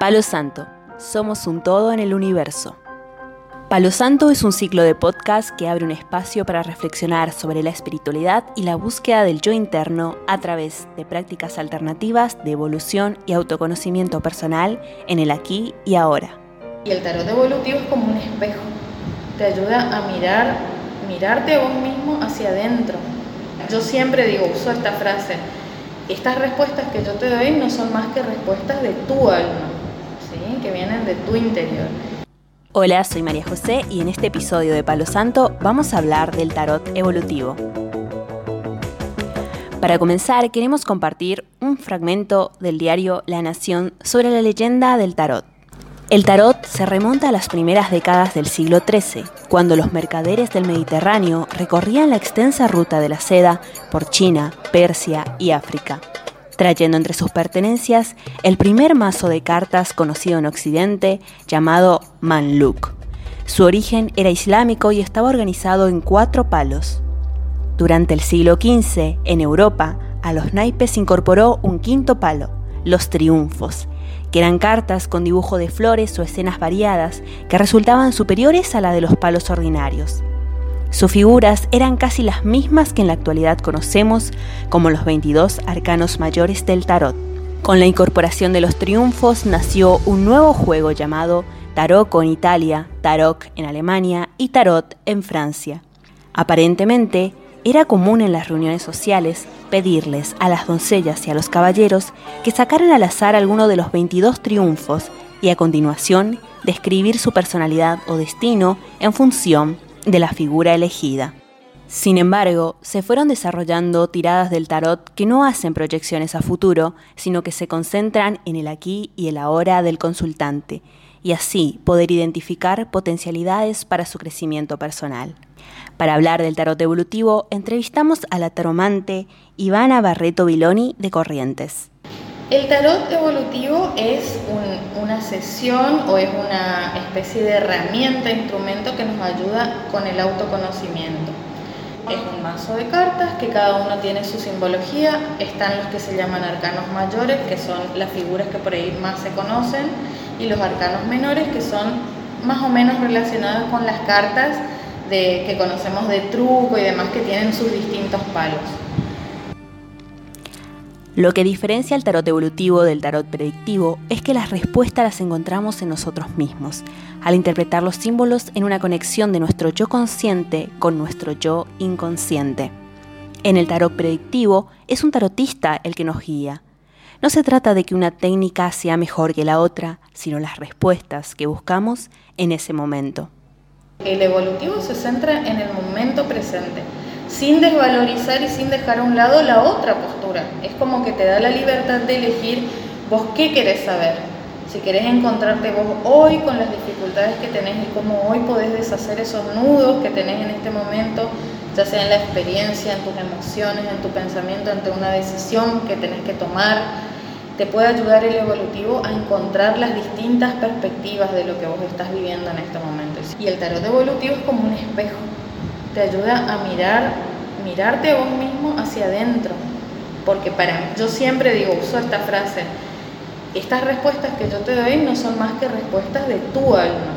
Palo Santo, somos un todo en el universo. Palo Santo es un ciclo de podcast que abre un espacio para reflexionar sobre la espiritualidad y la búsqueda del yo interno a través de prácticas alternativas de evolución y autoconocimiento personal en el aquí y ahora. Y el tarot evolutivo es como un espejo, te ayuda a mirar, mirarte a vos mismo hacia adentro. Yo siempre digo, uso esta frase, estas respuestas que yo te doy no son más que respuestas de tu alma, que vienen de tu interior. Hola, soy María José y en este episodio de Palo Santo vamos a hablar del tarot evolutivo. Para comenzar, queremos compartir un fragmento del diario La Nación sobre la leyenda del tarot. El tarot se remonta a las primeras décadas del siglo XIII, cuando los mercaderes del Mediterráneo recorrían la extensa ruta de la seda por China, Persia y África, trayendo entre sus pertenencias el primer mazo de cartas conocido en Occidente llamado Manluk. Su origen era islámico y estaba organizado en cuatro palos. Durante el siglo XV, en Europa, a los naipes incorporó un quinto palo, los triunfos, que eran cartas con dibujo de flores o escenas variadas que resultaban superiores a la de los palos ordinarios. Sus figuras eran casi las mismas que en la actualidad conocemos como los 22 arcanos mayores del tarot. Con la incorporación de los triunfos nació un nuevo juego llamado Tarot en Italia, Tarot en Alemania y Tarot en Francia. Aparentemente, era común en las reuniones sociales pedirles a las doncellas y a los caballeros que sacaran al azar alguno de los 22 triunfos y a continuación describir su personalidad o destino en función de la figura elegida. Sin embargo, se fueron desarrollando tiradas del tarot que no hacen proyecciones a futuro, sino que se concentran en el aquí y el ahora del consultante, y así poder identificar potencialidades para su crecimiento personal. Para hablar del tarot evolutivo, entrevistamos a la taromante Ivana Barreto Viloni de Corrientes. El tarot evolutivo es una sesión o es una especie de herramienta, instrumento que nos ayuda con el autoconocimiento. Es un mazo de cartas que cada uno tiene su simbología. Están los que se llaman arcanos mayores, que son las figuras que por ahí más se conocen, y los arcanos menores, que son más o menos relacionados con las cartas que conocemos de truco y demás que tienen sus distintos palos. Lo que diferencia el tarot evolutivo del tarot predictivo es que las respuestas las encontramos en nosotros mismos, al interpretar los símbolos en una conexión de nuestro yo consciente con nuestro yo inconsciente. En el tarot predictivo es un tarotista el que nos guía. No se trata de que una técnica sea mejor que la otra, sino las respuestas que buscamos en ese momento. El evolutivo se centra en el momento presente, sin desvalorizar y sin dejar a un lado la otra postura. Es como que te da la libertad de elegir vos qué querés saber. Si querés encontrarte vos hoy con las dificultades que tenés y cómo hoy podés deshacer esos nudos que tenés en este momento, ya sea en la experiencia, en tus emociones, en tu pensamiento, ante una decisión que tenés que tomar, te puede ayudar el evolutivo a encontrar las distintas perspectivas de lo que vos estás viviendo en este momento. Y el tarot evolutivo es como un espejo, te ayuda a mirar, mirarte vos mismo hacia adentro, porque para yo siempre digo, uso esta frase, estas respuestas que yo te doy no son más que respuestas de tu alma,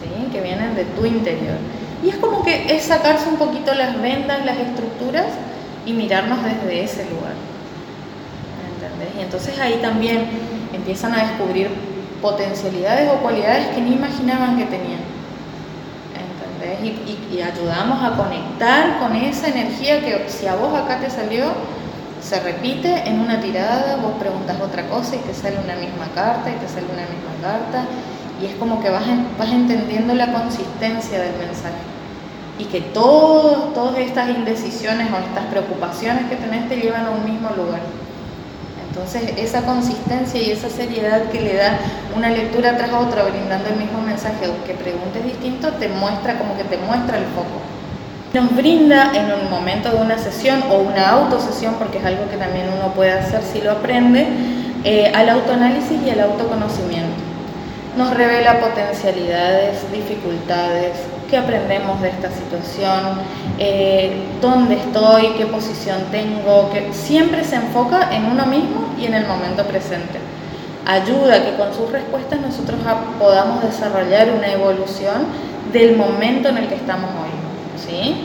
¿sí? que vienen de tu interior. Y es como que es sacarse un poquito las vendas, las estructuras y mirarnos desde ese lugar. Y entonces ahí también empiezan a descubrir potencialidades o cualidades que ni imaginaban que tenían. Y, ayudamos a conectar con esa energía que si a vos acá te salió, se repite en una tirada, vos preguntas otra cosa y te sale una misma carta y te sale una misma carta. Y es como que vas, vas entendiendo la consistencia del mensaje. Y que todas estas indecisiones o estas preocupaciones que tenés te llevan a un mismo lugar. Entonces, esa consistencia y esa seriedad que le da una lectura tras otra, brindando el mismo mensaje, o que preguntes distinto, te muestra como que te muestra el foco. Nos brinda en un momento de una sesión o una autosesión, porque es algo que también uno puede hacer si lo aprende, eh, al autoanálisis y al autoconocimiento. Nos revela potencialidades, dificultades, qué aprendemos de esta situación, eh, dónde estoy, qué posición tengo, que siempre se enfoca en uno mismo y en el momento presente. ayuda que con sus respuestas nosotros podamos desarrollar una evolución del momento en el que estamos hoy. ¿sí?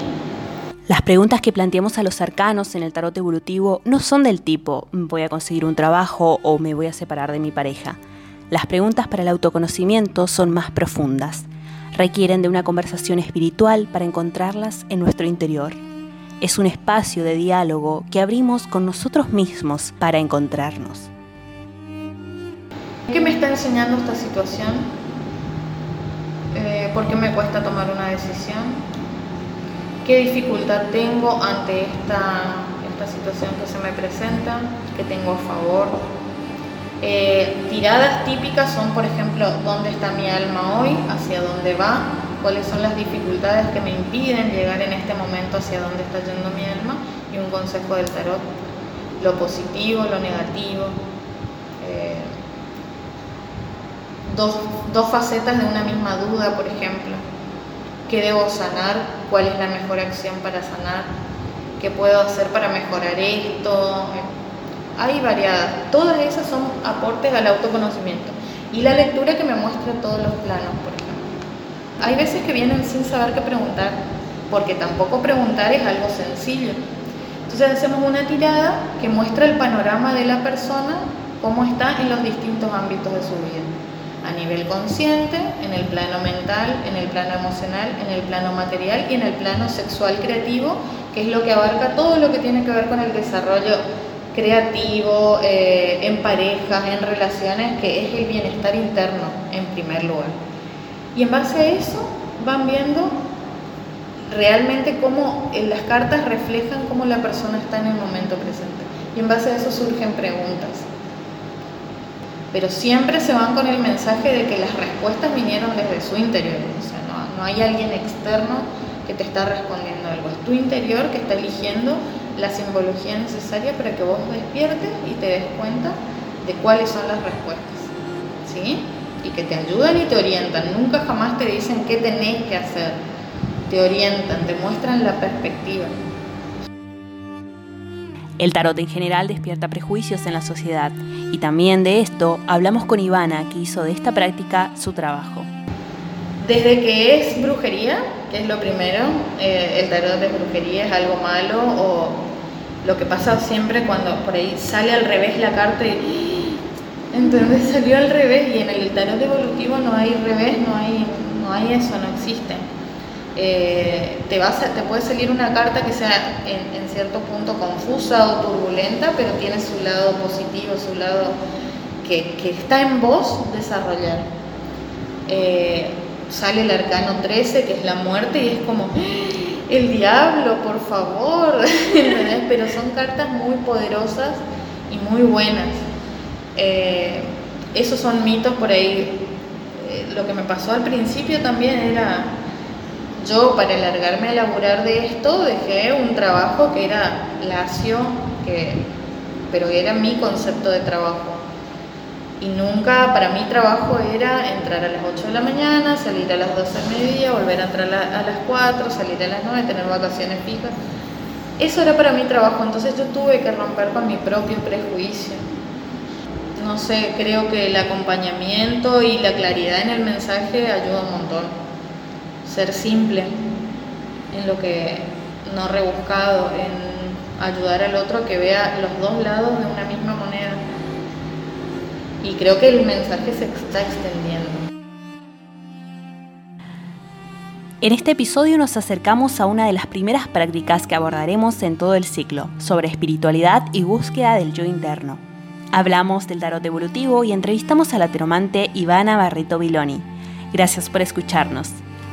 Las preguntas que planteamos a los arcanos en el tarot evolutivo no son del tipo voy a conseguir un trabajo o me voy a separar de mi pareja. Las preguntas para el autoconocimiento son más profundas. Requieren de una conversación espiritual para encontrarlas en nuestro interior. Es un espacio de diálogo que abrimos con nosotros mismos para encontrarnos. ¿Qué me está enseñando esta situación? Eh, ¿Por qué me cuesta tomar una decisión? ¿Qué dificultad tengo ante esta, esta situación que se me presenta? ¿Qué tengo a favor? Eh, tiradas típicas son, por ejemplo, ¿dónde está mi alma hoy? ¿Hacia dónde va? ¿Cuáles son las dificultades que me impiden llegar en este momento hacia dónde está yendo mi alma? Y un consejo del tarot, lo positivo, lo negativo. Eh, dos, facetas de una misma duda, por ejemplo. ¿Qué debo sanar? ¿Cuál es la mejor acción para sanar? ¿Qué puedo hacer para mejorar esto? Hay variadas. Todas esas son aportes al autoconocimiento. Y la lectura que me muestra todos los planos, por ejemplo. Hay veces que vienen sin saber qué preguntar, porque tampoco preguntar es algo sencillo. Entonces hacemos una tirada que muestra el panorama de la persona, cómo está en los distintos ámbitos de su vida a nivel consciente, en el plano mental, en el plano emocional, en el plano material y en el plano sexual creativo, que es lo que abarca todo lo que tiene que ver con el desarrollo creativo, eh, en parejas, en relaciones, que es el bienestar interno en primer lugar. Y en base a eso van viendo realmente cómo eh, las cartas reflejan cómo la persona está en el momento presente. Y en base a eso surgen preguntas pero siempre se van con el mensaje de que las respuestas vinieron desde su interior, o sea, no, no hay alguien externo que te está respondiendo algo, es tu interior que está eligiendo la simbología necesaria para que vos despiertes y te des cuenta de cuáles son las respuestas, ¿sí? Y que te ayudan y te orientan, nunca jamás te dicen qué tenés que hacer, te orientan, te muestran la perspectiva. El tarot en general despierta prejuicios en la sociedad y también de esto hablamos con Ivana, que hizo de esta práctica su trabajo. Desde que es brujería, que es lo primero, eh, el tarot de brujería es algo malo o lo que pasa siempre cuando por ahí sale al revés la carta y entonces salió al revés y en el tarot evolutivo no hay revés, no hay, no hay eso, no existe. Eh, te, vas te puede salir una carta que sea en, cierto punto confusa o turbulenta, pero tiene su lado positivo, su lado que, está en vos desarrollar. Eh, sale el arcano 13, que es la muerte, y es como. El diablo, por favor, pero son cartas muy poderosas y muy buenas. Eh, esos son mitos por ahí. lo que me pasó al principio también era yo para alargarme a laburar de esto dejé un trabajo que era lacio, que, pero era mi concepto de trabajo. Y nunca, para mí trabajo era entrar a las 8 de la mañana, salir a las 12 del mediodía, volver a entrar a, las 4, salir a las 9, tener vacaciones fijas. Eso era para mi trabajo, entonces yo tuve que romper con mi propio prejuicio. No sé, creo que el acompañamiento y la claridad en el mensaje ayuda un montón ser simple en lo que no rebuscado, en ayudar al otro que vea los dos lados de una misma. Y creo que el mensaje se está extendiendo. En este episodio nos acercamos a una de las primeras prácticas que abordaremos en todo el ciclo, sobre espiritualidad y búsqueda del yo interno. Hablamos del tarot evolutivo y entrevistamos a la teromante Ivana Barreto Viloni. Gracias por escucharnos.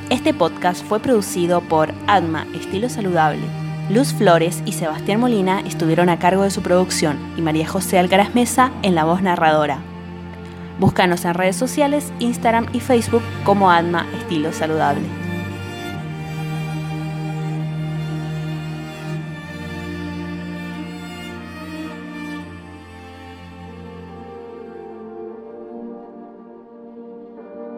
Este podcast fue producido por Adma Estilo Saludable. Luz Flores y Sebastián Molina estuvieron a cargo de su producción y María José Alcaraz Mesa en la voz narradora. Búscanos en redes sociales, Instagram y Facebook como Adma Estilo Saludable.